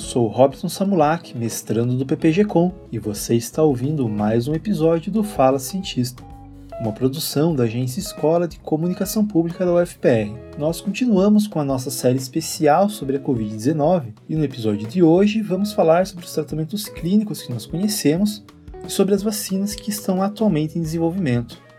Sou Robson Samulak, mestrando do PPG-Com, e você está ouvindo mais um episódio do Fala Cientista, uma produção da Agência Escola de Comunicação Pública da UFPR. Nós continuamos com a nossa série especial sobre a Covid-19 e no episódio de hoje vamos falar sobre os tratamentos clínicos que nós conhecemos e sobre as vacinas que estão atualmente em desenvolvimento.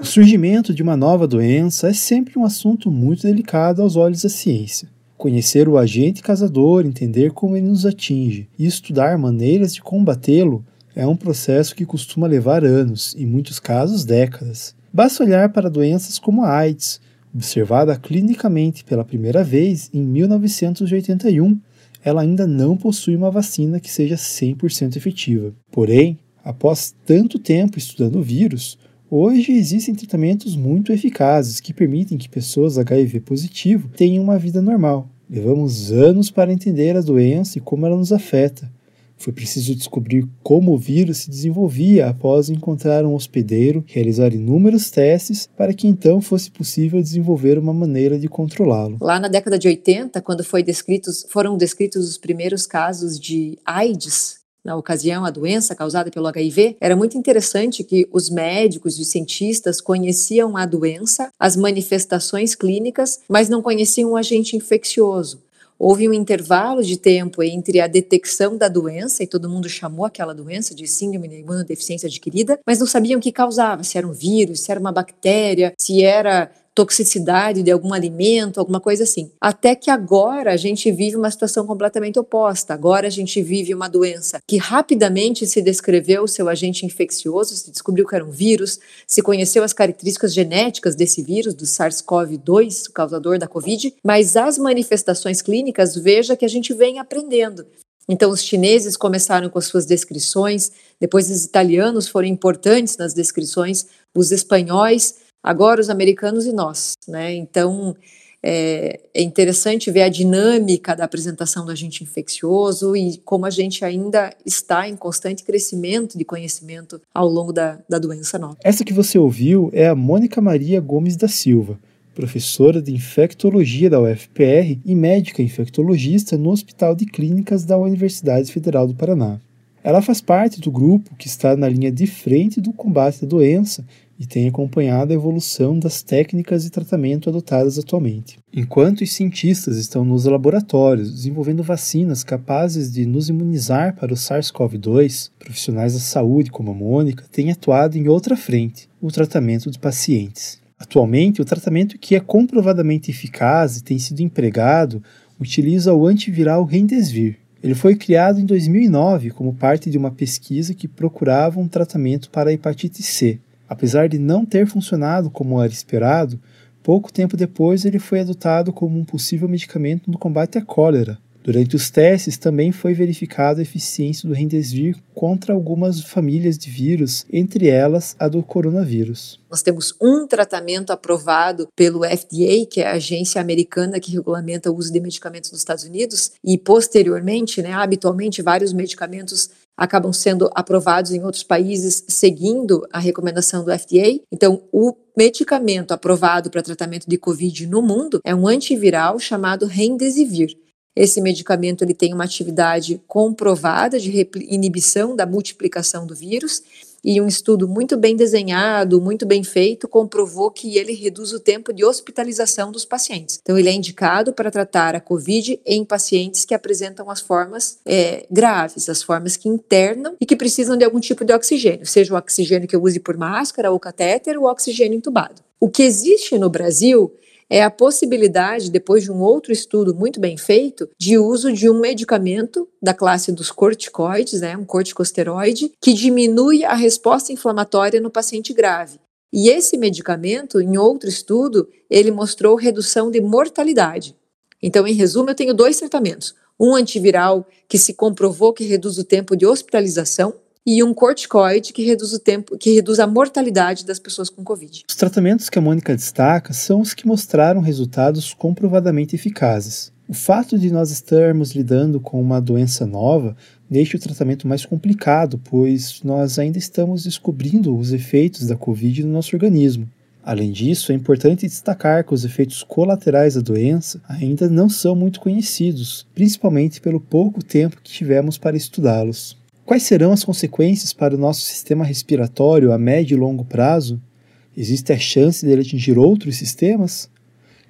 O surgimento de uma nova doença é sempre um assunto muito delicado aos olhos da ciência. Conhecer o agente causador, entender como ele nos atinge e estudar maneiras de combatê-lo é um processo que costuma levar anos, em muitos casos décadas. Basta olhar para doenças como a AIDS, observada clinicamente pela primeira vez em 1981. Ela ainda não possui uma vacina que seja 100% efetiva. Porém, após tanto tempo estudando o vírus, Hoje existem tratamentos muito eficazes que permitem que pessoas HIV positivo tenham uma vida normal. Levamos anos para entender a doença e como ela nos afeta. Foi preciso descobrir como o vírus se desenvolvia após encontrar um hospedeiro, realizar inúmeros testes para que então fosse possível desenvolver uma maneira de controlá-lo. Lá na década de 80, quando descritos, foram descritos os primeiros casos de AIDS na ocasião, a doença causada pelo HIV, era muito interessante que os médicos e os cientistas conheciam a doença, as manifestações clínicas, mas não conheciam o agente infeccioso. Houve um intervalo de tempo entre a detecção da doença, e todo mundo chamou aquela doença de síndrome de imunodeficiência adquirida, mas não sabiam o que causava, se era um vírus, se era uma bactéria, se era toxicidade de algum alimento, alguma coisa assim. Até que agora a gente vive uma situação completamente oposta. Agora a gente vive uma doença que rapidamente se descreveu seu agente infeccioso, se descobriu que era um vírus, se conheceu as características genéticas desse vírus, do SARS-CoV-2, o causador da Covid, mas as manifestações clínicas, veja que a gente vem aprendendo. Então, os chineses começaram com as suas descrições, depois os italianos foram importantes nas descrições, os espanhóis agora os americanos e nós, né? Então é, é, interessante ver a dinâmica da apresentação do agente infeccioso e como a gente ainda está em constante crescimento de conhecimento ao longo da, da doença nova. Essa que você ouviu é a Mônica Maria Gomes da Silva, professora de infectologia da UFPR e médica infectologista no Hospital de Clínicas da Universidade Federal do Paraná. Ela faz parte do grupo que está na linha de frente do combate à doença e tem acompanhado a evolução das técnicas de tratamento adotadas atualmente. Enquanto os cientistas estão nos laboratórios desenvolvendo vacinas capazes de nos imunizar para o SARS-CoV-2, profissionais da saúde, como a Mônica, têm atuado em outra frente, o tratamento de pacientes. Atualmente, o tratamento que é comprovadamente eficaz e tem sido empregado utiliza o antiviral Remdesivir. Ele foi criado em 2009 como parte de uma pesquisa que procurava um tratamento para a hepatite C, Apesar de não ter funcionado como era esperado, pouco tempo depois ele foi adotado como um possível medicamento no combate à cólera. Durante os testes também foi verificada a eficiência do Remdesivir contra algumas famílias de vírus, entre elas a do coronavírus. Nós temos um tratamento aprovado pelo FDA, que é a agência americana que regulamenta o uso de medicamentos nos Estados Unidos, e posteriormente, né, habitualmente, vários medicamentos acabam sendo aprovados em outros países seguindo a recomendação do FDA. Então, o medicamento aprovado para tratamento de COVID no mundo é um antiviral chamado Remdesivir. Esse medicamento ele tem uma atividade comprovada de inibição da multiplicação do vírus e um estudo muito bem desenhado, muito bem feito, comprovou que ele reduz o tempo de hospitalização dos pacientes. Então, ele é indicado para tratar a COVID em pacientes que apresentam as formas é, graves, as formas que internam e que precisam de algum tipo de oxigênio, seja o oxigênio que eu use por máscara ou catéter ou oxigênio entubado. O que existe no Brasil é a possibilidade, depois de um outro estudo muito bem feito, de uso de um medicamento da classe dos corticoides, né, um corticosteroide, que diminui a resposta inflamatória no paciente grave. E esse medicamento, em outro estudo, ele mostrou redução de mortalidade. Então, em resumo, eu tenho dois tratamentos. Um antiviral que se comprovou que reduz o tempo de hospitalização, e um corticoide que reduz o tempo, que reduz a mortalidade das pessoas com Covid. Os tratamentos que a Mônica destaca são os que mostraram resultados comprovadamente eficazes. O fato de nós estarmos lidando com uma doença nova deixa o tratamento mais complicado, pois nós ainda estamos descobrindo os efeitos da Covid no nosso organismo. Além disso, é importante destacar que os efeitos colaterais da doença ainda não são muito conhecidos, principalmente pelo pouco tempo que tivemos para estudá-los. Quais serão as consequências para o nosso sistema respiratório a médio e longo prazo? Existe a chance dele atingir outros sistemas?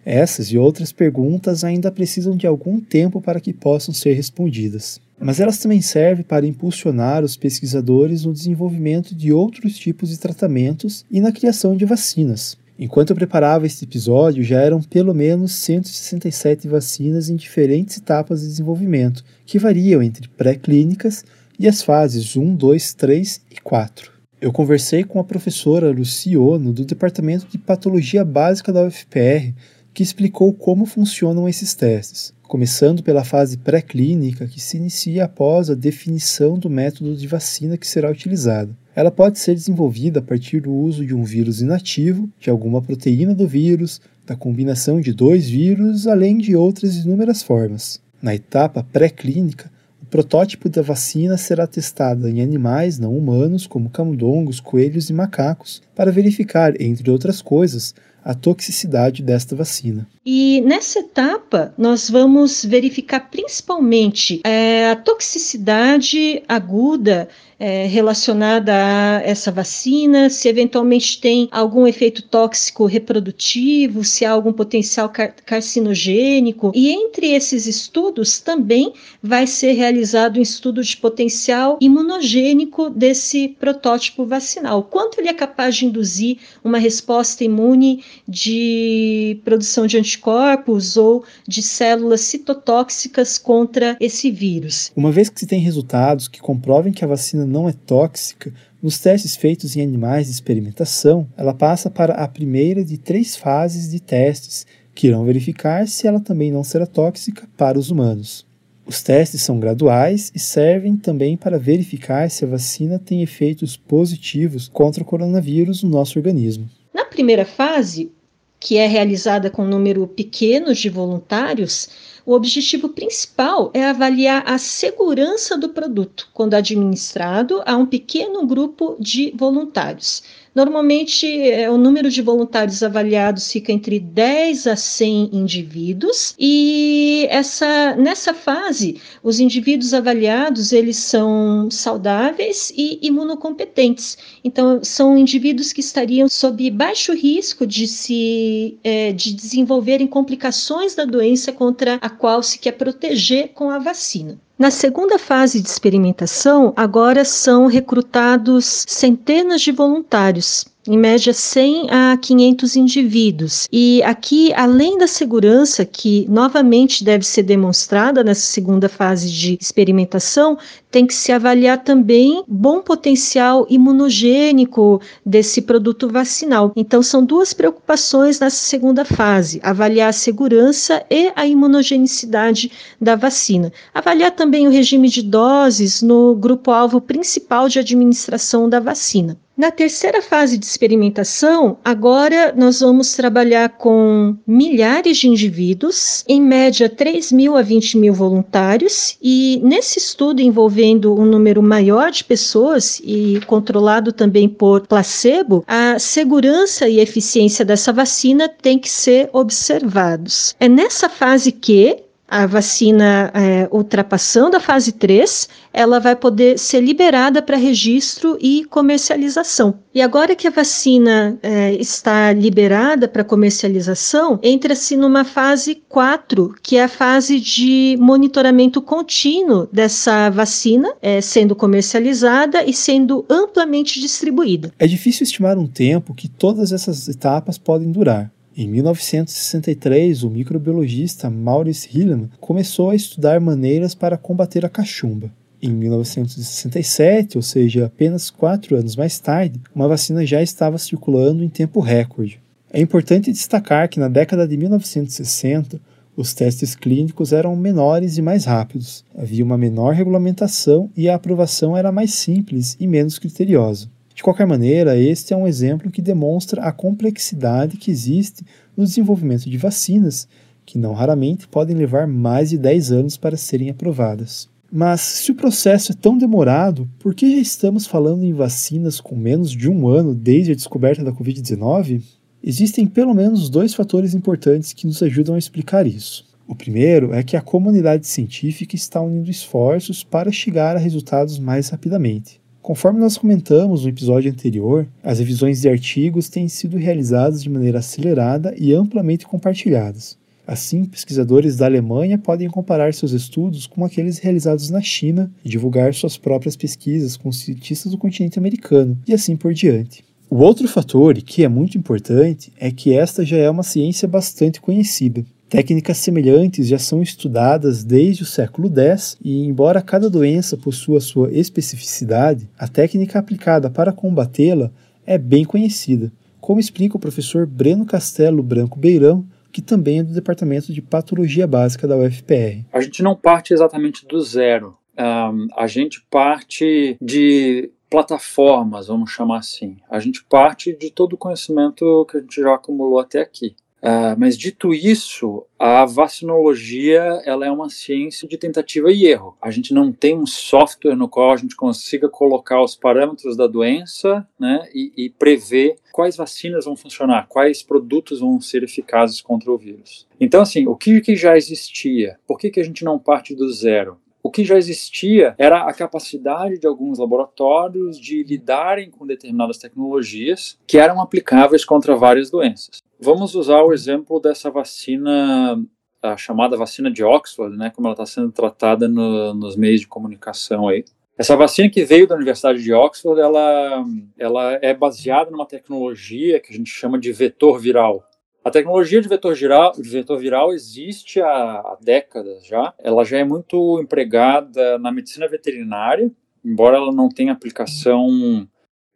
Essas e outras perguntas ainda precisam de algum tempo para que possam ser respondidas. Mas elas também servem para impulsionar os pesquisadores no desenvolvimento de outros tipos de tratamentos e na criação de vacinas. Enquanto eu preparava este episódio, já eram pelo menos 167 vacinas em diferentes etapas de desenvolvimento, que variam entre pré-clínicas e as fases 1, 2, 3 e 4. Eu conversei com a professora Luci Ono, do Departamento de Patologia Básica da UFPR, que explicou como funcionam esses testes, começando pela fase pré-clínica, que se inicia após a definição do método de vacina que será utilizada. Ela pode ser desenvolvida a partir do uso de um vírus inativo, de alguma proteína do vírus, da combinação de dois vírus, além de outras inúmeras formas. Na etapa pré-clínica, protótipo da vacina será testado em animais não humanos, como camundongos, coelhos e macacos, para verificar, entre outras coisas, a toxicidade desta vacina. E nessa etapa, nós vamos verificar principalmente é, a toxicidade aguda é, relacionada a essa vacina, se eventualmente tem algum efeito tóxico reprodutivo, se há algum potencial car carcinogênico. E entre esses estudos também vai ser realizado um estudo de potencial imunogênico desse protótipo vacinal. Quanto ele é capaz de induzir uma resposta imune de produção de anticorpos ou de células citotóxicas contra esse vírus. Uma vez que se tem resultados que comprovem que a vacina não é tóxica, nos testes feitos em animais de experimentação, ela passa para a primeira de três fases de testes que irão verificar se ela também não será tóxica para os humanos. Os testes são graduais e servem também para verificar se a vacina tem efeitos positivos contra o coronavírus no nosso organismo. Na primeira fase, que é realizada com um número pequeno de voluntários, o objetivo principal é avaliar a segurança do produto quando administrado a um pequeno grupo de voluntários. Normalmente, é, o número de voluntários avaliados fica entre 10 a 100 indivíduos e essa, nessa fase, os indivíduos avaliados eles são saudáveis e imunocompetentes. Então, são indivíduos que estariam sob baixo risco de se é, de desenvolverem complicações da doença contra a qual se quer proteger com a vacina. Na segunda fase de experimentação, agora são recrutados centenas de voluntários em média 100 a 500 indivíduos. E aqui, além da segurança que novamente deve ser demonstrada nessa segunda fase de experimentação, tem que se avaliar também bom potencial imunogênico desse produto vacinal. Então, são duas preocupações nessa segunda fase: avaliar a segurança e a imunogenicidade da vacina. Avaliar também o regime de doses no grupo-alvo principal de administração da vacina. Na terceira fase de experimentação, agora nós vamos trabalhar com milhares de indivíduos, em média 3 mil a 20 mil voluntários, e nesse estudo envolvendo um número maior de pessoas e controlado também por placebo, a segurança e eficiência dessa vacina tem que ser observados. É nessa fase que a vacina é, ultrapassando a fase 3, ela vai poder ser liberada para registro e comercialização. E agora que a vacina é, está liberada para comercialização, entra-se numa fase 4, que é a fase de monitoramento contínuo dessa vacina é, sendo comercializada e sendo amplamente distribuída. É difícil estimar um tempo que todas essas etapas podem durar. Em 1963, o microbiologista Maurice Hilleman começou a estudar maneiras para combater a cachumba. Em 1967, ou seja, apenas quatro anos mais tarde, uma vacina já estava circulando em tempo recorde. É importante destacar que na década de 1960, os testes clínicos eram menores e mais rápidos, havia uma menor regulamentação e a aprovação era mais simples e menos criteriosa. De qualquer maneira, este é um exemplo que demonstra a complexidade que existe no desenvolvimento de vacinas, que não raramente podem levar mais de 10 anos para serem aprovadas. Mas, se o processo é tão demorado, por que já estamos falando em vacinas com menos de um ano desde a descoberta da Covid-19? Existem pelo menos dois fatores importantes que nos ajudam a explicar isso. O primeiro é que a comunidade científica está unindo esforços para chegar a resultados mais rapidamente. Conforme nós comentamos no episódio anterior, as revisões de artigos têm sido realizadas de maneira acelerada e amplamente compartilhadas. Assim, pesquisadores da Alemanha podem comparar seus estudos com aqueles realizados na China e divulgar suas próprias pesquisas com cientistas do continente americano, e assim por diante. O outro fator, e que é muito importante, é que esta já é uma ciência bastante conhecida. Técnicas semelhantes já são estudadas desde o século X e, embora cada doença possua sua especificidade, a técnica aplicada para combatê-la é bem conhecida, como explica o professor Breno Castelo Branco Beirão, que também é do Departamento de Patologia Básica da UFPR. A gente não parte exatamente do zero. Um, a gente parte de plataformas, vamos chamar assim. A gente parte de todo o conhecimento que a gente já acumulou até aqui. Uh, mas dito isso, a vacinologia ela é uma ciência de tentativa e erro. A gente não tem um software no qual a gente consiga colocar os parâmetros da doença né, e, e prever quais vacinas vão funcionar, quais produtos vão ser eficazes contra o vírus. Então, assim, o que, que já existia? Por que, que a gente não parte do zero? O que já existia era a capacidade de alguns laboratórios de lidarem com determinadas tecnologias que eram aplicáveis contra várias doenças. Vamos usar o exemplo dessa vacina, a chamada vacina de Oxford, né, como ela está sendo tratada no, nos meios de comunicação aí. Essa vacina que veio da Universidade de Oxford, ela, ela é baseada numa tecnologia que a gente chama de vetor viral. A tecnologia de vetor viral, de vetor viral existe há, há décadas já. Ela já é muito empregada na medicina veterinária, embora ela não tenha aplicação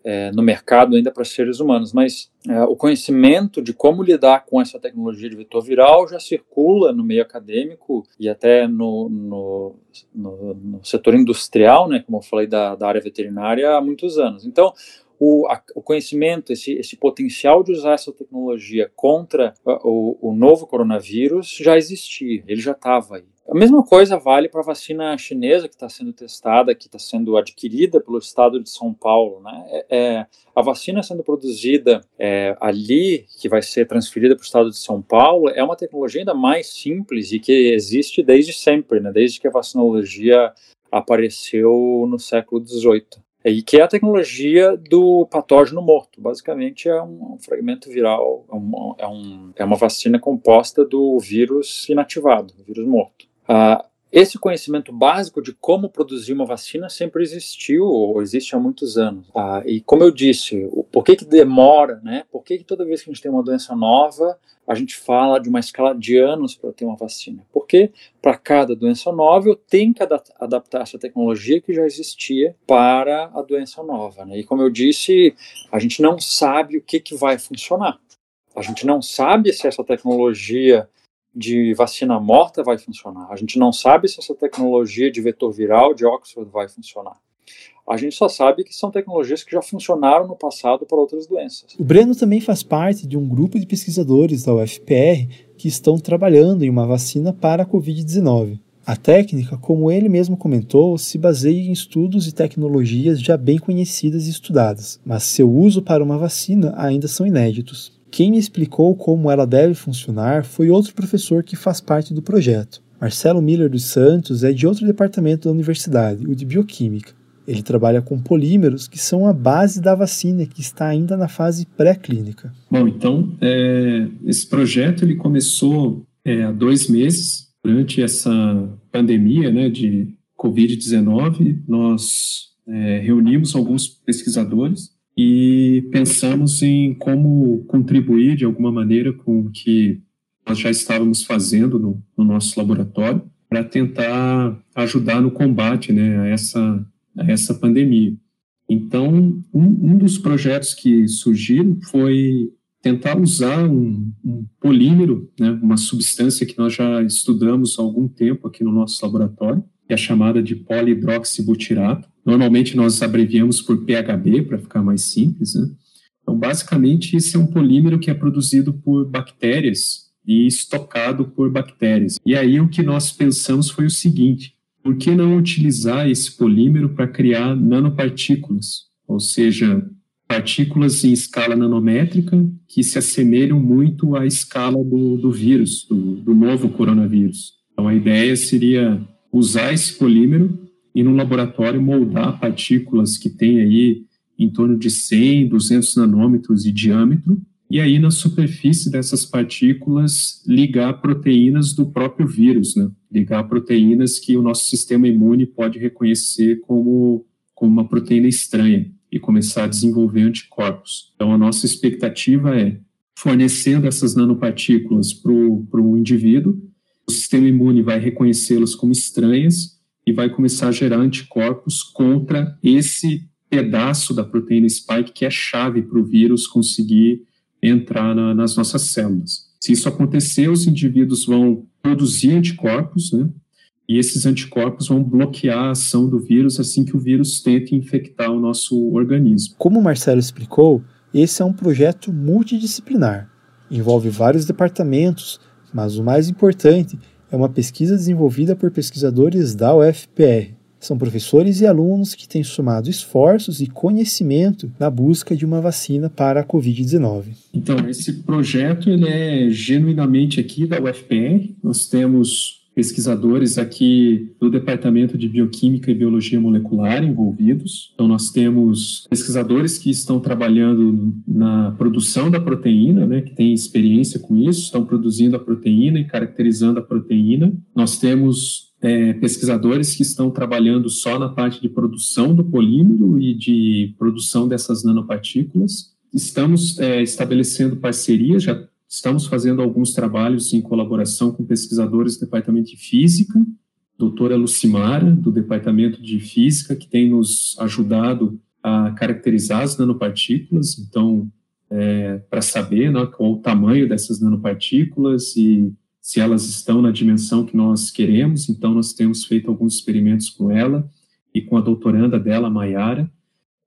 é, no mercado ainda para seres humanos, mas é, o conhecimento de como lidar com essa tecnologia de vetor viral já circula no meio acadêmico e até no, no, no, no setor industrial, né, como eu falei da, da área veterinária, há muitos anos. Então, o, a, o conhecimento, esse, esse potencial de usar essa tecnologia contra o, o novo coronavírus já existia, ele já estava aí. A mesma coisa vale para a vacina chinesa que está sendo testada, que está sendo adquirida pelo estado de São Paulo. Né? É, é a vacina sendo produzida é, ali, que vai ser transferida para o estado de São Paulo, é uma tecnologia ainda mais simples e que existe desde sempre, né? desde que a vacinologia apareceu no século XVIII e que é a tecnologia do patógeno morto. Basicamente, é um, fragmento viral, é, um, é, um, é uma vacina composta do vírus inativado, vírus morto. Uh, esse conhecimento básico de como produzir uma vacina sempre existiu, ou existe há muitos anos. Ah, e como eu disse, o, por que, que demora, né? Por que, que toda vez que a gente tem uma doença nova, a gente fala de uma escala de anos para ter uma vacina? Porque para cada doença nova eu tenho que adaptar essa tecnologia que já existia para a doença nova. Né? E como eu disse, a gente não sabe o que, que vai funcionar. A gente não sabe se essa tecnologia de vacina morta vai funcionar. A gente não sabe se essa tecnologia de vetor viral de Oxford vai funcionar. A gente só sabe que são tecnologias que já funcionaram no passado para outras doenças. O Breno também faz parte de um grupo de pesquisadores da UFPR que estão trabalhando em uma vacina para a Covid-19. A técnica, como ele mesmo comentou, se baseia em estudos e tecnologias já bem conhecidas e estudadas, mas seu uso para uma vacina ainda são inéditos. Quem me explicou como ela deve funcionar foi outro professor que faz parte do projeto. Marcelo Miller dos Santos é de outro departamento da universidade, o de Bioquímica. Ele trabalha com polímeros que são a base da vacina, que está ainda na fase pré-clínica. Bom, então, é, esse projeto ele começou é, há dois meses, durante essa pandemia né, de Covid-19. Nós é, reunimos alguns pesquisadores e pensamos em como contribuir de alguma maneira com o que nós já estávamos fazendo no, no nosso laboratório para tentar ajudar no combate né, a, essa, a essa pandemia. Então, um, um, dos projetos que surgiram foi tentar usar um, um polímero, né, uma substância que nós já estudamos há algum tempo aqui no nosso laboratório, que é chamada de polihidroxibutirato, Normalmente nós abreviamos por PHB para ficar mais simples. Né? Então, basicamente, esse é um polímero que é produzido por bactérias e estocado por bactérias. E aí o que nós pensamos foi o seguinte: por que não utilizar esse polímero para criar nanopartículas? Ou seja, partículas em escala nanométrica que se assemelham muito à escala do, do vírus, do, do novo coronavírus. Então, a ideia seria usar esse polímero e no laboratório moldar partículas que têm aí em torno de 100, 200 nanômetros de diâmetro, e aí na superfície dessas partículas ligar proteínas do próprio vírus, né? ligar proteínas que o nosso sistema imune pode reconhecer como, como uma proteína estranha e começar a desenvolver anticorpos. Então a nossa expectativa é, fornecendo essas nanopartículas para o indivíduo, o sistema imune vai reconhecê-las como estranhas e vai começar a gerar anticorpos contra esse pedaço da proteína spike que é chave para o vírus conseguir entrar na, nas nossas células. Se isso acontecer, os indivíduos vão produzir anticorpos, né? E esses anticorpos vão bloquear a ação do vírus assim que o vírus tente infectar o nosso organismo. Como o Marcelo explicou, esse é um projeto multidisciplinar. Envolve vários departamentos, mas o mais importante é uma pesquisa desenvolvida por pesquisadores da UFPR. São professores e alunos que têm somado esforços e conhecimento na busca de uma vacina para a Covid-19. Então, esse projeto ele é genuinamente aqui da UFPR. Nós temos pesquisadores aqui do Departamento de Bioquímica e Biologia Molecular envolvidos. Então, nós temos pesquisadores que estão trabalhando na produção da proteína, né, que têm experiência com isso, estão produzindo a proteína e caracterizando a proteína. Nós temos é, pesquisadores que estão trabalhando só na parte de produção do polímero e de produção dessas nanopartículas. Estamos é, estabelecendo parcerias, já Estamos fazendo alguns trabalhos em colaboração com pesquisadores do Departamento de Física, doutora Lucimara, do Departamento de Física, que tem nos ajudado a caracterizar as nanopartículas, então, é, para saber né, qual o tamanho dessas nanopartículas e se elas estão na dimensão que nós queremos, então nós temos feito alguns experimentos com ela e com a doutoranda dela, Maiara.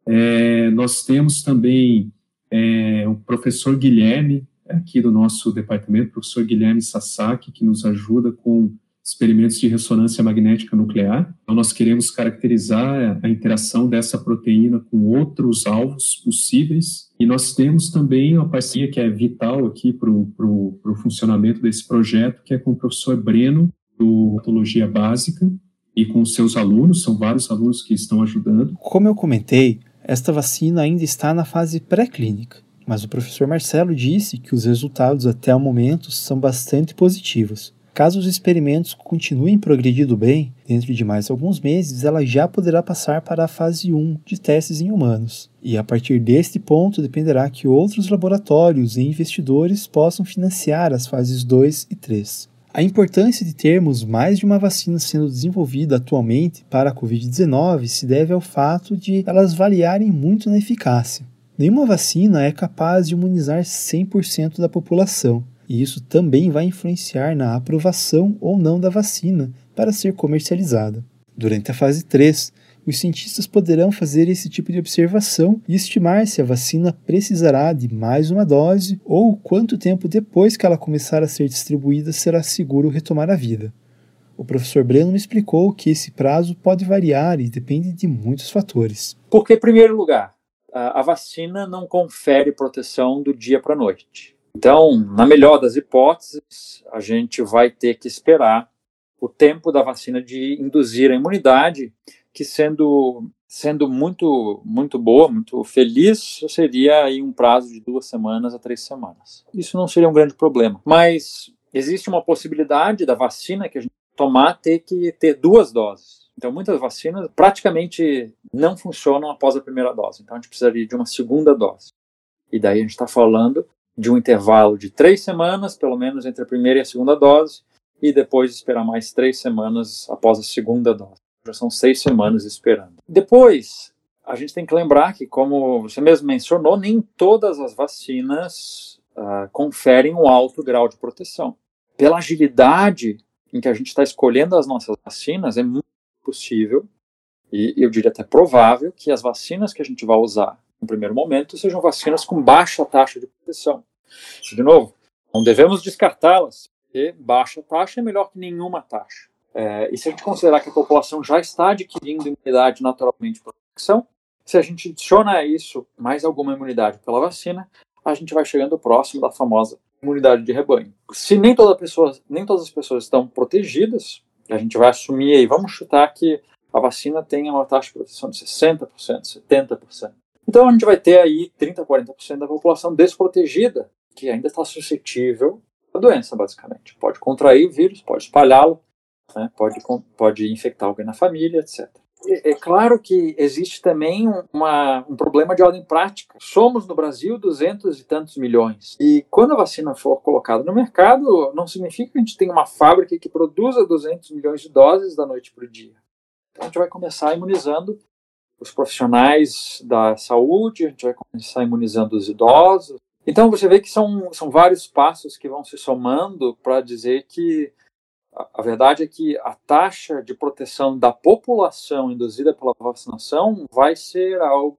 É, nós temos também é, o professor Guilherme, aqui do nosso departamento, o professor Guilherme Sasaki, que nos ajuda com experimentos de ressonância magnética nuclear. Então, nós queremos caracterizar a interação dessa proteína com outros alvos possíveis. E nós temos também uma parceria que é vital aqui para o funcionamento desse projeto, que é com o professor Breno, do Patologia Básica, e com seus alunos, são vários alunos que estão ajudando. Como eu comentei, esta vacina ainda está na fase pré-clínica mas o professor Marcelo disse que os resultados até o momento são bastante positivos. Caso os experimentos continuem progredindo bem, dentro de mais alguns meses ela já poderá passar para a fase 1 de testes em humanos. E a partir deste ponto dependerá que outros laboratórios e investidores possam financiar as fases 2 e 3. A importância de termos mais de uma vacina sendo desenvolvida atualmente para a Covid-19 se deve ao fato de elas variarem muito na eficácia. Nenhuma vacina é capaz de imunizar 100% da população, e isso também vai influenciar na aprovação ou não da vacina para ser comercializada. Durante a fase 3, os cientistas poderão fazer esse tipo de observação e estimar se a vacina precisará de mais uma dose ou quanto tempo depois que ela começar a ser distribuída será seguro retomar a vida. O professor Breno explicou que esse prazo pode variar e depende de muitos fatores. Porque, em primeiro lugar, a vacina não confere proteção do dia para a noite. Então, na melhor das hipóteses, a gente vai ter que esperar o tempo da vacina de induzir a imunidade, que sendo sendo muito muito boa, muito feliz, seria aí um prazo de duas semanas a três semanas. Isso não seria um grande problema. Mas existe uma possibilidade da vacina que a gente tomar ter que ter duas doses. Então, muitas vacinas praticamente não funcionam após a primeira dose. Então, a gente precisaria de uma segunda dose. E daí a gente está falando de um intervalo de três semanas, pelo menos entre a primeira e a segunda dose, e depois esperar mais três semanas após a segunda dose. Já são seis semanas esperando. Depois, a gente tem que lembrar que, como você mesmo mencionou, nem todas as vacinas uh, conferem um alto grau de proteção. Pela agilidade em que a gente está escolhendo as nossas vacinas, é muito possível, e eu diria até provável, que as vacinas que a gente vai usar no primeiro momento sejam vacinas com baixa taxa de proteção. De novo, não devemos descartá-las, porque baixa taxa é melhor que nenhuma taxa. É, e se a gente considerar que a população já está adquirindo imunidade naturalmente por proteção, Se a gente adiciona isso mais alguma imunidade pela vacina, a gente vai chegando próximo da famosa imunidade de rebanho. Se nem, toda pessoa, nem todas as pessoas estão protegidas, a gente vai assumir aí, vamos chutar que a vacina tenha uma taxa de proteção de 60%, 70%. Então a gente vai ter aí 30%, 40% da população desprotegida, que ainda está suscetível à doença, basicamente. Pode contrair o vírus, pode espalhá-lo, né, pode, pode infectar alguém na família, etc. É, é claro que existe também uma, um problema de ordem prática. Somos no Brasil 200 e tantos milhões. E quando a vacina for colocada no mercado, não significa que a gente tenha uma fábrica que produza 200 milhões de doses da noite para o dia. Então a gente vai começar imunizando os profissionais da saúde, a gente vai começar imunizando os idosos. Então você vê que são, são vários passos que vão se somando para dizer que a verdade é que a taxa de proteção da população induzida pela vacinação vai ser algo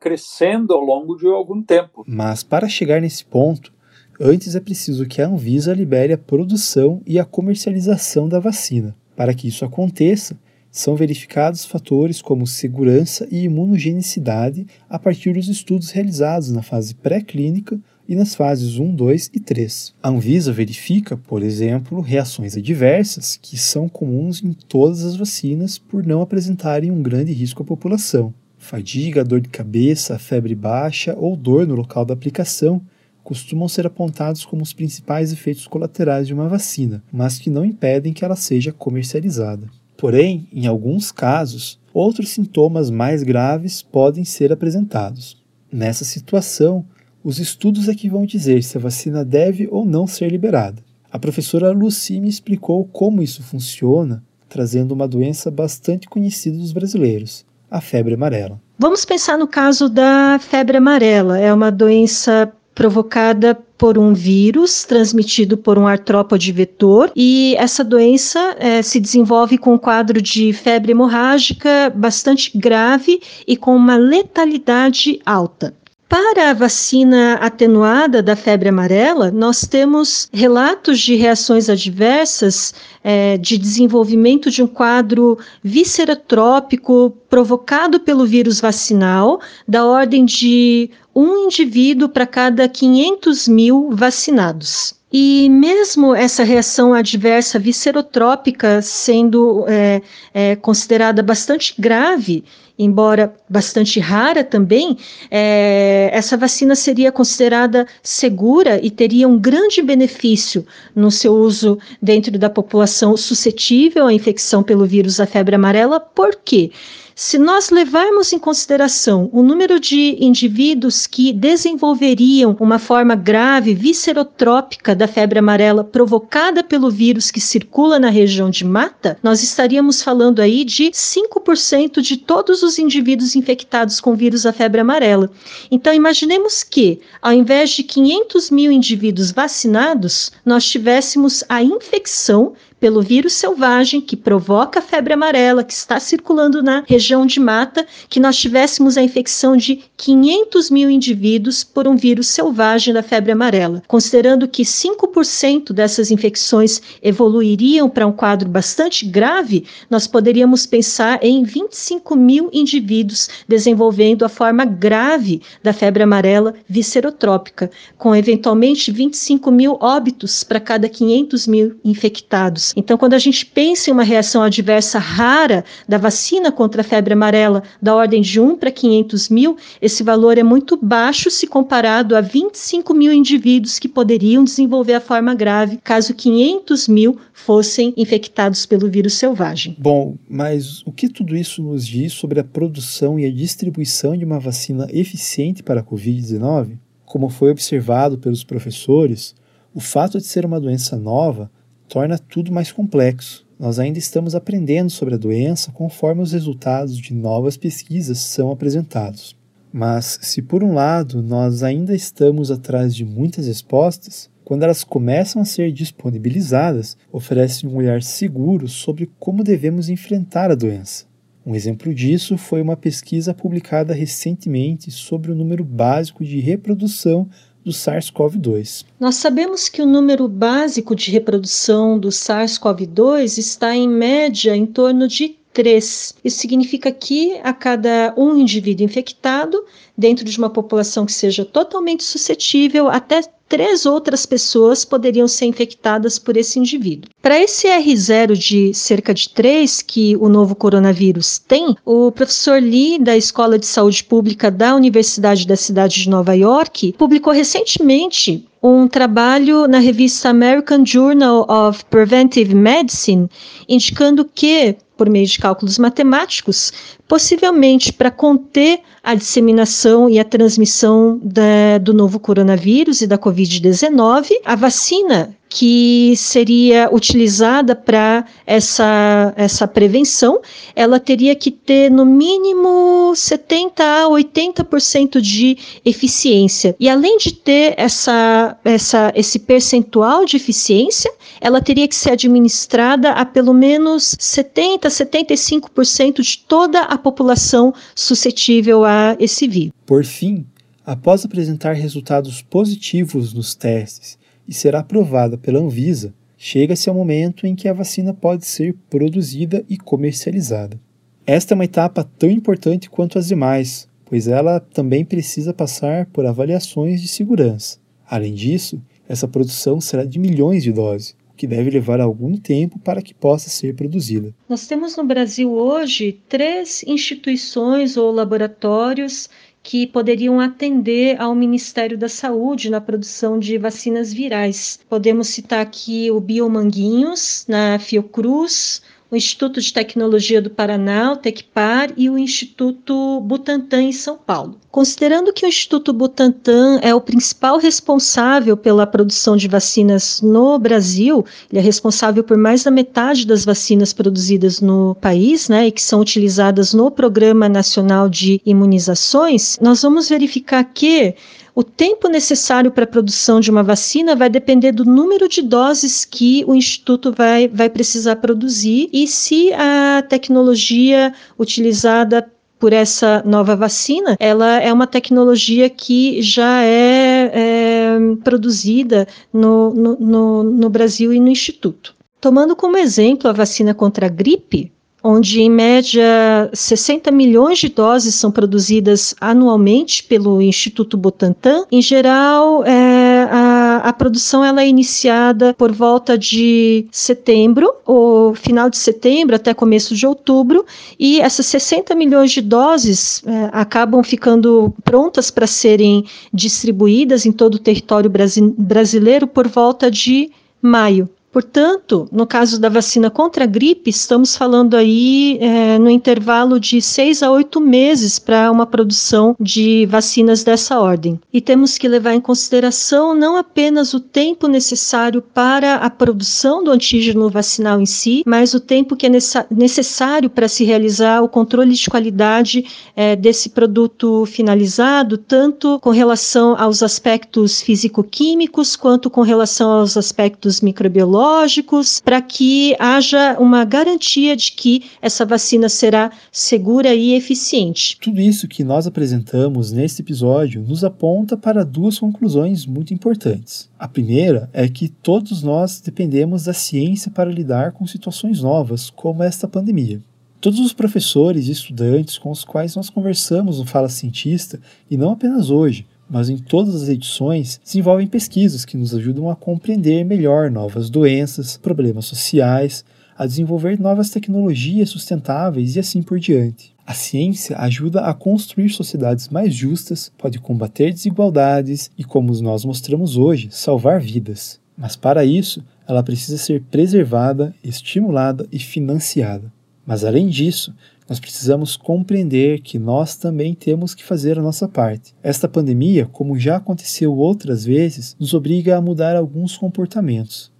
crescendo ao longo de algum tempo. Mas para chegar nesse ponto, antes é preciso que a Anvisa libere a produção e a comercialização da vacina. Para que isso aconteça, são verificados fatores como segurança e imunogenicidade a partir dos estudos realizados na fase pré-clínica e nas fases 1, 2 e 3. A Anvisa verifica, por exemplo, reações adversas que são comuns em todas as vacinas por não apresentarem um grande risco à população. Fadiga, dor de cabeça, febre baixa ou dor no local da aplicação costumam ser apontados como os principais efeitos colaterais de uma vacina, mas que não impedem que ela seja comercializada. Porém, em alguns casos, outros sintomas mais graves podem ser apresentados. Nessa situação, os estudos é que vão dizer se a vacina deve ou não ser liberada. A professora Lucy me explicou como isso funciona, trazendo uma doença bastante conhecida dos brasileiros, a febre amarela. Vamos pensar no caso da febre amarela. É uma doença provocada por um vírus transmitido por um artrópode vetor e essa doença é, se desenvolve com um quadro de febre hemorrágica bastante grave e com uma letalidade alta. Para a vacina atenuada da febre amarela, nós temos relatos de reações adversas é, de desenvolvimento de um quadro viscerotrópico provocado pelo vírus vacinal, da ordem de um indivíduo para cada 500 mil vacinados. E mesmo essa reação adversa viscerotrópica sendo é, é, considerada bastante grave, embora bastante rara também, é, essa vacina seria considerada segura e teria um grande benefício no seu uso dentro da população suscetível à infecção pelo vírus da febre amarela. Por quê? Se nós levarmos em consideração o número de indivíduos que desenvolveriam uma forma grave viscerotrópica da febre amarela provocada pelo vírus que circula na região de mata, nós estaríamos falando aí de 5% de todos os indivíduos infectados com vírus da febre amarela. Então, imaginemos que, ao invés de 500 mil indivíduos vacinados, nós tivéssemos a infecção pelo vírus selvagem que provoca a febre amarela, que está circulando na região de mata, que nós tivéssemos a infecção de 500 mil indivíduos por um vírus selvagem da febre amarela. Considerando que 5% dessas infecções evoluiriam para um quadro bastante grave, nós poderíamos pensar em 25 mil indivíduos desenvolvendo a forma grave da febre amarela viscerotrópica, com eventualmente 25 mil óbitos para cada 500 mil infectados. Então, quando a gente pensa em uma reação adversa rara da vacina contra a febre amarela, da ordem de 1 para 500 mil, esse valor é muito baixo se comparado a 25 mil indivíduos que poderiam desenvolver a forma grave caso 500 mil fossem infectados pelo vírus selvagem. Bom, mas o que tudo isso nos diz sobre a produção e a distribuição de uma vacina eficiente para a Covid-19? Como foi observado pelos professores, o fato de ser uma doença nova torna tudo mais complexo. Nós ainda estamos aprendendo sobre a doença conforme os resultados de novas pesquisas são apresentados. Mas, se por um lado nós ainda estamos atrás de muitas respostas, quando elas começam a ser disponibilizadas, oferecem um olhar seguro sobre como devemos enfrentar a doença. Um exemplo disso foi uma pesquisa publicada recentemente sobre o número básico de reprodução do SARS-CoV-2. Nós sabemos que o número básico de reprodução do SARS-CoV-2 está em média em torno de três. Isso significa que a cada um indivíduo infectado, dentro de uma população que seja totalmente suscetível, até três outras pessoas poderiam ser infectadas por esse indivíduo. Para esse R0 de cerca de 3 que o novo coronavírus tem, o professor Lee, da Escola de Saúde Pública da Universidade da Cidade de Nova York, publicou recentemente um trabalho na revista American Journal of Preventive Medicine, indicando que por meio de cálculos matemáticos, possivelmente para conter a disseminação e a transmissão da, do novo coronavírus e da Covid-19, a vacina que seria utilizada para essa, essa prevenção, ela teria que ter no mínimo 70 a 80% de eficiência. E além de ter essa, essa, esse percentual de eficiência, ela teria que ser administrada a pelo menos 70 a 75% de toda a população suscetível a esse vírus. Por fim, após apresentar resultados positivos nos testes e ser aprovada pela Anvisa, chega-se ao momento em que a vacina pode ser produzida e comercializada. Esta é uma etapa tão importante quanto as demais, pois ela também precisa passar por avaliações de segurança. Além disso, essa produção será de milhões de doses, que deve levar algum tempo para que possa ser produzida. Nós temos no Brasil hoje três instituições ou laboratórios que poderiam atender ao Ministério da Saúde na produção de vacinas virais. Podemos citar aqui o Biomanguinhos, na Fiocruz, o Instituto de Tecnologia do Paraná, o Tecpar, e o Instituto Butantan em São Paulo. Considerando que o Instituto Butantan é o principal responsável pela produção de vacinas no Brasil, ele é responsável por mais da metade das vacinas produzidas no país, né, e que são utilizadas no Programa Nacional de Imunizações, nós vamos verificar que o tempo necessário para a produção de uma vacina vai depender do número de doses que o instituto vai, vai precisar produzir e se a tecnologia utilizada por essa nova vacina, ela é uma tecnologia que já é, é produzida no, no, no, no Brasil e no Instituto. Tomando como exemplo a vacina contra a gripe, onde em média 60 milhões de doses são produzidas anualmente pelo Instituto Butantan. Em geral, é, a, a, produção ela é iniciada por volta de setembro, ou final de setembro até começo de outubro, e essas 60 milhões de doses é, acabam ficando prontas para serem distribuídas em todo o território brasi brasileiro por volta de maio. Portanto, no caso da vacina contra a gripe, estamos falando aí é, no intervalo de seis a oito meses para uma produção de vacinas dessa ordem. E temos que levar em consideração não apenas o tempo necessário para a produção do antígeno vacinal em si, mas o tempo que é necessário para se realizar o controle de qualidade é, desse produto finalizado, tanto com relação aos aspectos físico-químicos quanto com relação aos aspectos microbiológicos biológicos, para que haja uma garantia de que essa vacina será segura e eficiente. Tudo isso que nós apresentamos neste episódio nos aponta para duas conclusões muito importantes. A primeira é que todos nós dependemos da ciência para lidar com situações novas, como esta pandemia. Todos os professores e estudantes com os quais nós conversamos no Fala Cientista, e não apenas hoje, mas em todas as edições desenvolvem pesquisas que nos ajudam a compreender melhor novas doenças, problemas sociais, a desenvolver novas tecnologias sustentáveis e assim por diante. A ciência ajuda a construir sociedades mais justas, pode combater desigualdades e, como nós mostramos hoje, salvar vidas. Mas para isso, ela precisa ser preservada, estimulada e financiada. Mas além disso, nós precisamos compreender que nós também temos que fazer a nossa parte. Esta pandemia, como já aconteceu outras vezes, nos obriga a mudar alguns comportamentos.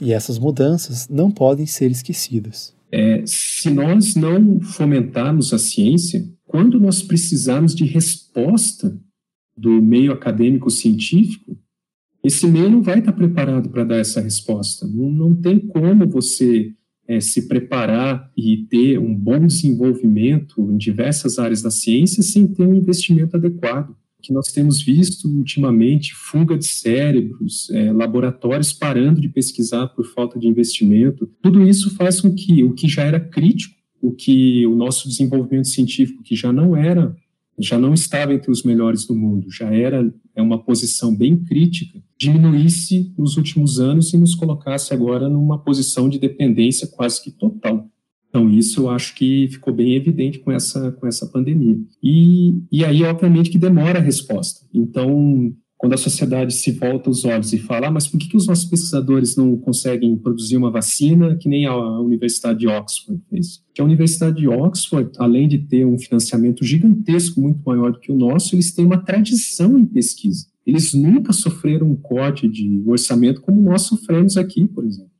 E essas mudanças não podem ser esquecidas. É, se nós não fomentarmos a ciência, quando nós precisarmos de resposta do meio acadêmico científico, esse meio não vai estar preparado para dar essa resposta. Não, não tem como você é, se preparar e ter um bom desenvolvimento em diversas áreas da ciência sem ter um investimento adequado. Que nós temos visto ultimamente fuga de cérebros, é, laboratórios parando de pesquisar por falta de investimento. Tudo isso faz com que o que já era crítico o que o nosso desenvolvimento científico, que já não era, já não estava entre os melhores do mundo, já era é uma posição bem crítica, diminuísse nos últimos anos e nos colocasse agora numa posição de dependência quase que total. Então, isso eu acho que ficou bem evidente com essa, com essa pandemia. E, e aí, obviamente, que demora a resposta. Então, quando a sociedade se volta os olhos e fala, ah, mas por que, que os nossos pesquisadores não conseguem produzir uma vacina que nem a Universidade de Oxford fez? Que a Universidade de Oxford, além de ter um financiamento gigantesco, muito maior do que o nosso, eles têm uma tradição em pesquisa. Eles nunca sofreram um corte de orçamento como nós sofremos aqui, por exemplo.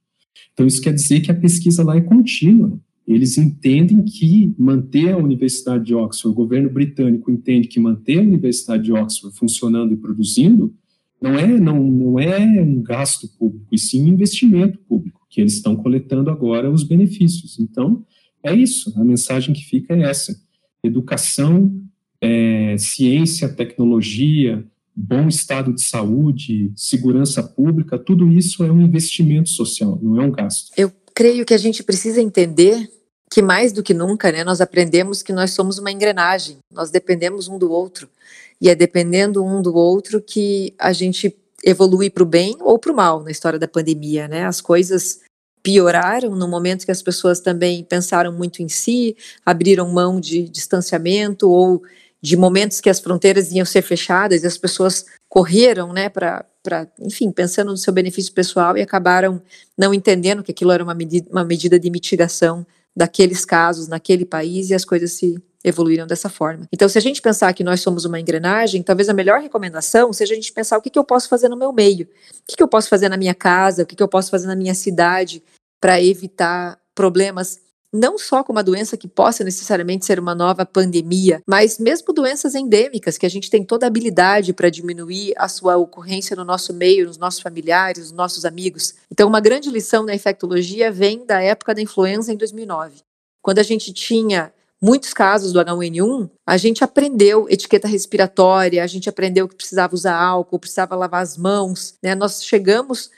Então, isso quer dizer que a pesquisa lá é contínua eles entendem que manter a Universidade de Oxford, o governo britânico entende que manter a Universidade de Oxford funcionando e produzindo não é, não, não é um gasto público, e sim um investimento público, que eles estão coletando agora os benefícios. Então, é isso, a mensagem que fica é essa. Educação, é, ciência, tecnologia, bom estado de saúde, segurança pública, tudo isso é um investimento social, não é um gasto. Eu creio que a gente precisa entender que mais do que nunca, né, nós aprendemos que nós somos uma engrenagem, nós dependemos um do outro, e é dependendo um do outro que a gente evolui para o bem ou para o mal na história da pandemia, né? As coisas pioraram no momento que as pessoas também pensaram muito em si, abriram mão de distanciamento ou de momentos que as fronteiras iam ser fechadas e as pessoas correram, né, para, enfim, pensando no seu benefício pessoal e acabaram não entendendo que aquilo era uma medida, uma medida de mitigação daqueles casos naquele país e as coisas se evoluíram dessa forma. Então, se a gente pensar que nós somos uma engrenagem, talvez a melhor recomendação seja a gente pensar o que, que eu posso fazer no meu meio, o que, que eu posso fazer na minha casa, o que, que eu posso fazer na minha cidade para evitar problemas não só com uma doença que possa necessariamente ser uma nova pandemia, mas mesmo doenças endêmicas, que a gente tem toda a habilidade para diminuir a sua ocorrência no nosso meio, nos nossos familiares, nos nossos amigos. Então, uma grande lição na infectologia vem da época da influenza em 2009. Quando a gente tinha muitos casos do H1N1, a gente aprendeu etiqueta respiratória, a gente aprendeu que precisava usar álcool, precisava lavar as mãos, né? Nós chegamos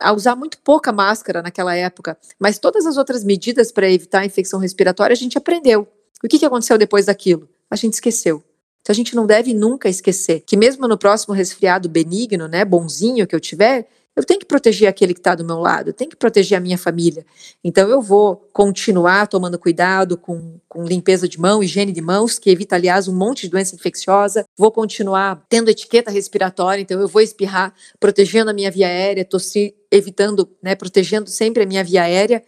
a usar muito pouca máscara naquela época, mas todas as outras medidas para evitar a infecção respiratória a gente aprendeu. O que, que aconteceu depois daquilo? A gente esqueceu. Então a gente não deve nunca esquecer que mesmo no próximo resfriado benigno, né, bonzinho que eu tiver, eu tenho que proteger aquele que está do meu lado, eu tenho que proteger a minha família. Então eu vou continuar tomando cuidado com, com limpeza de mão, higiene de mãos, que evita, aliás, um monte de doença infecciosa. Vou continuar tendo etiqueta respiratória, então eu vou espirrar, protegendo a minha via aérea, tossir, evitando, né, protegendo sempre a minha via aérea.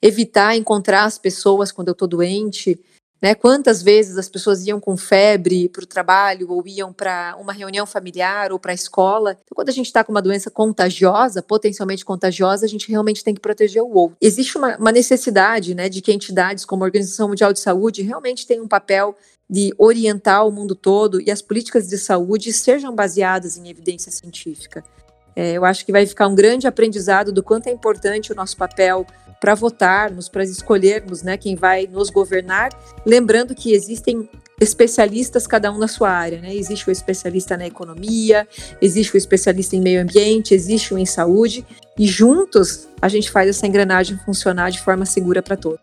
Evitar encontrar as pessoas quando eu estou doente, né? Quantas vezes as pessoas iam com febre para o trabalho ou iam para uma reunião familiar ou para a escola. Então, quando a gente está com uma doença contagiosa, potencialmente contagiosa, a gente realmente tem que proteger o outro. Existe uma, uma necessidade né, de que entidades como a Organização Mundial de Saúde realmente tenham um papel de orientar o mundo todo e as políticas de saúde sejam baseadas em evidência científica. É, eu acho que vai ficar um grande aprendizado do quanto é importante o nosso papel para votarmos, para escolhermos né, quem vai nos governar, lembrando que existem especialistas, cada um na sua área. Né? Existe o especialista na economia, existe o especialista em meio ambiente, existe o em saúde, e juntos a gente faz essa engrenagem funcionar de forma segura para todos.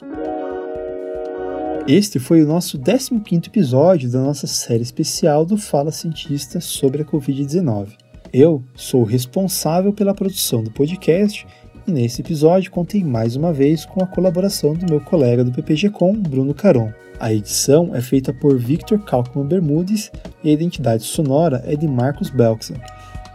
Este foi o nosso 15 episódio da nossa série especial do Fala Cientista sobre a Covid-19. Eu sou responsável pela produção do podcast e nesse episódio contei mais uma vez com a colaboração do meu colega do PPG-Com, Bruno Caron. A edição é feita por Victor Kalkman Bermudes e a identidade sonora é de Marcos Belksan,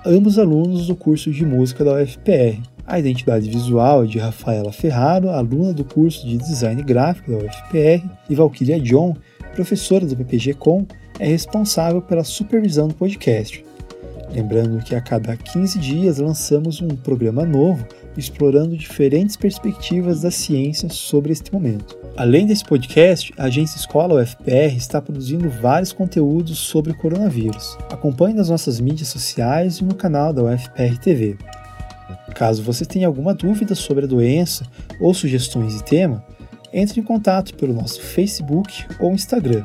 ambos alunos do curso de música da UFPR. A identidade visual é de Rafaela Ferraro, aluna do curso de design gráfico da UFPR, e Valkyria John, professora do PPG-Com, é responsável pela supervisão do podcast. Lembrando que a cada 15 dias lançamos um programa novo explorando diferentes perspectivas da ciência sobre este momento. Além desse podcast, a agência Escola UFPR está produzindo vários conteúdos sobre o coronavírus. Acompanhe nas nossas mídias sociais e no canal da UFPR TV. Caso você tenha alguma dúvida sobre a doença ou sugestões de tema, entre em contato pelo nosso Facebook ou Instagram.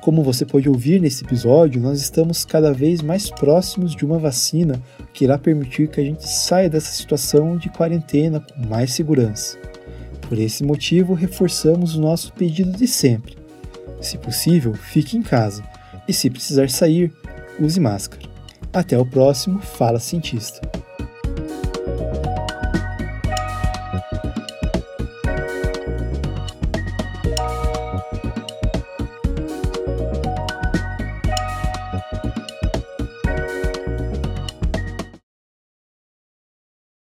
Como você pode ouvir nesse episódio, nós estamos cada vez mais próximos de uma vacina que irá permitir que a gente saia dessa situação de quarentena com mais segurança. Por esse motivo, reforçamos o nosso pedido de sempre. Se possível, fique em casa e se precisar sair, use máscara. Até o próximo Fala Cientista.